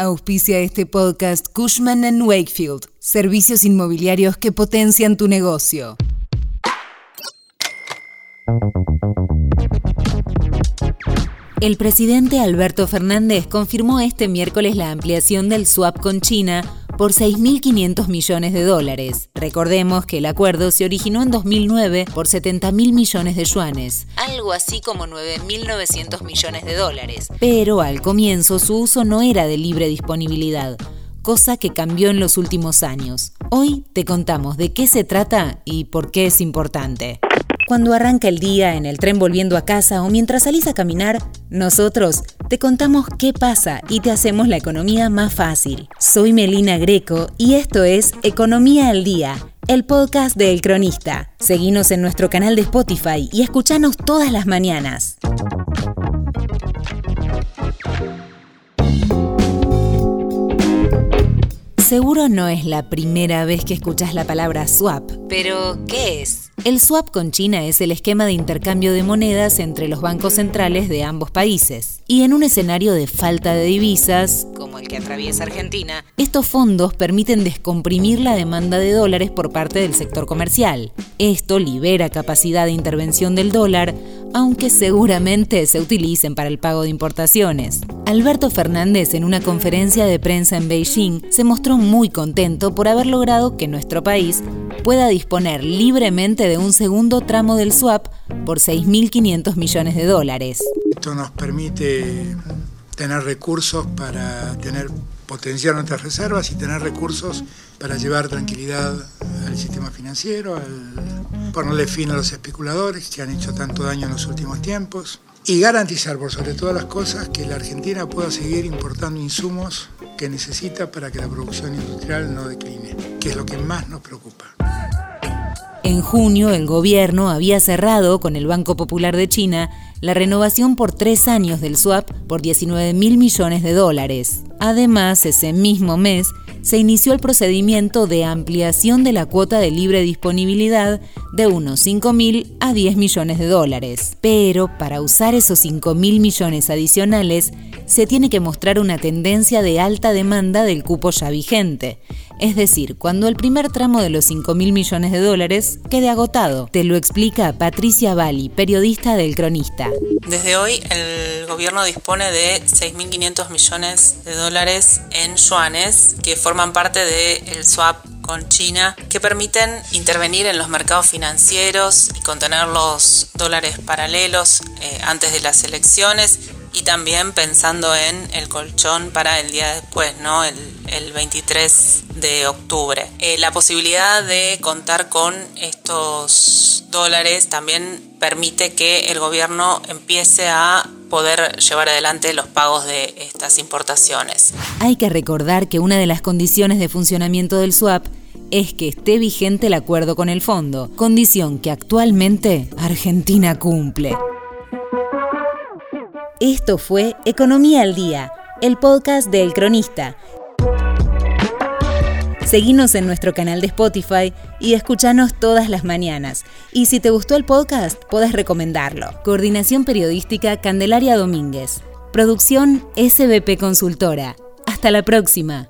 Auspicia este podcast Cushman ⁇ Wakefield, servicios inmobiliarios que potencian tu negocio. El presidente Alberto Fernández confirmó este miércoles la ampliación del swap con China por 6.500 millones de dólares. Recordemos que el acuerdo se originó en 2009 por 70.000 millones de yuanes, algo así como 9.900 millones de dólares. Pero al comienzo su uso no era de libre disponibilidad, cosa que cambió en los últimos años. Hoy te contamos de qué se trata y por qué es importante. Cuando arranca el día en el tren volviendo a casa o mientras salís a caminar, nosotros te contamos qué pasa y te hacemos la economía más fácil. Soy Melina Greco y esto es Economía al Día, el podcast de El Cronista. Seguinos en nuestro canal de Spotify y escuchanos todas las mañanas. Seguro no es la primera vez que escuchas la palabra swap, pero ¿qué es? El swap con China es el esquema de intercambio de monedas entre los bancos centrales de ambos países. Y en un escenario de falta de divisas, como el que atraviesa Argentina, estos fondos permiten descomprimir la demanda de dólares por parte del sector comercial. Esto libera capacidad de intervención del dólar, aunque seguramente se utilicen para el pago de importaciones. Alberto Fernández en una conferencia de prensa en Beijing se mostró muy contento por haber logrado que nuestro país pueda disponer libremente de un segundo tramo del swap por 6.500 millones de dólares. Esto nos permite tener recursos para tener potenciar nuestras reservas y tener recursos para llevar tranquilidad al sistema financiero, al ponerle fin a los especuladores que han hecho tanto daño en los últimos tiempos y garantizar por sobre todas las cosas que la Argentina pueda seguir importando insumos que necesita para que la producción industrial no decline, que es lo que más nos preocupa. En junio, el gobierno había cerrado con el Banco Popular de China la renovación por tres años del swap por 19 mil millones de dólares. Además, ese mismo mes, se inició el procedimiento de ampliación de la cuota de libre disponibilidad de unos 5 mil a 10 millones de dólares. Pero para usar esos 5 mil millones adicionales, se tiene que mostrar una tendencia de alta demanda del cupo ya vigente, es decir, cuando el primer tramo de los 5 mil millones de dólares quede agotado. Te lo explica Patricia Bali, periodista del Cronista. Desde hoy el gobierno dispone de 6.500 millones de dólares en yuanes que forman parte del swap con China que permiten intervenir en los mercados financieros y contener los dólares paralelos eh, antes de las elecciones y también pensando en el colchón para el día después, ¿no? El, 23 de octubre. Eh, la posibilidad de contar con estos dólares también permite que el gobierno empiece a poder llevar adelante los pagos de estas importaciones. Hay que recordar que una de las condiciones de funcionamiento del swap es que esté vigente el acuerdo con el fondo, condición que actualmente Argentina cumple. Esto fue Economía al Día, el podcast de El Cronista. Seguinos en nuestro canal de Spotify y escuchanos todas las mañanas. Y si te gustó el podcast, podés recomendarlo. Coordinación Periodística Candelaria Domínguez. Producción SBP Consultora. Hasta la próxima.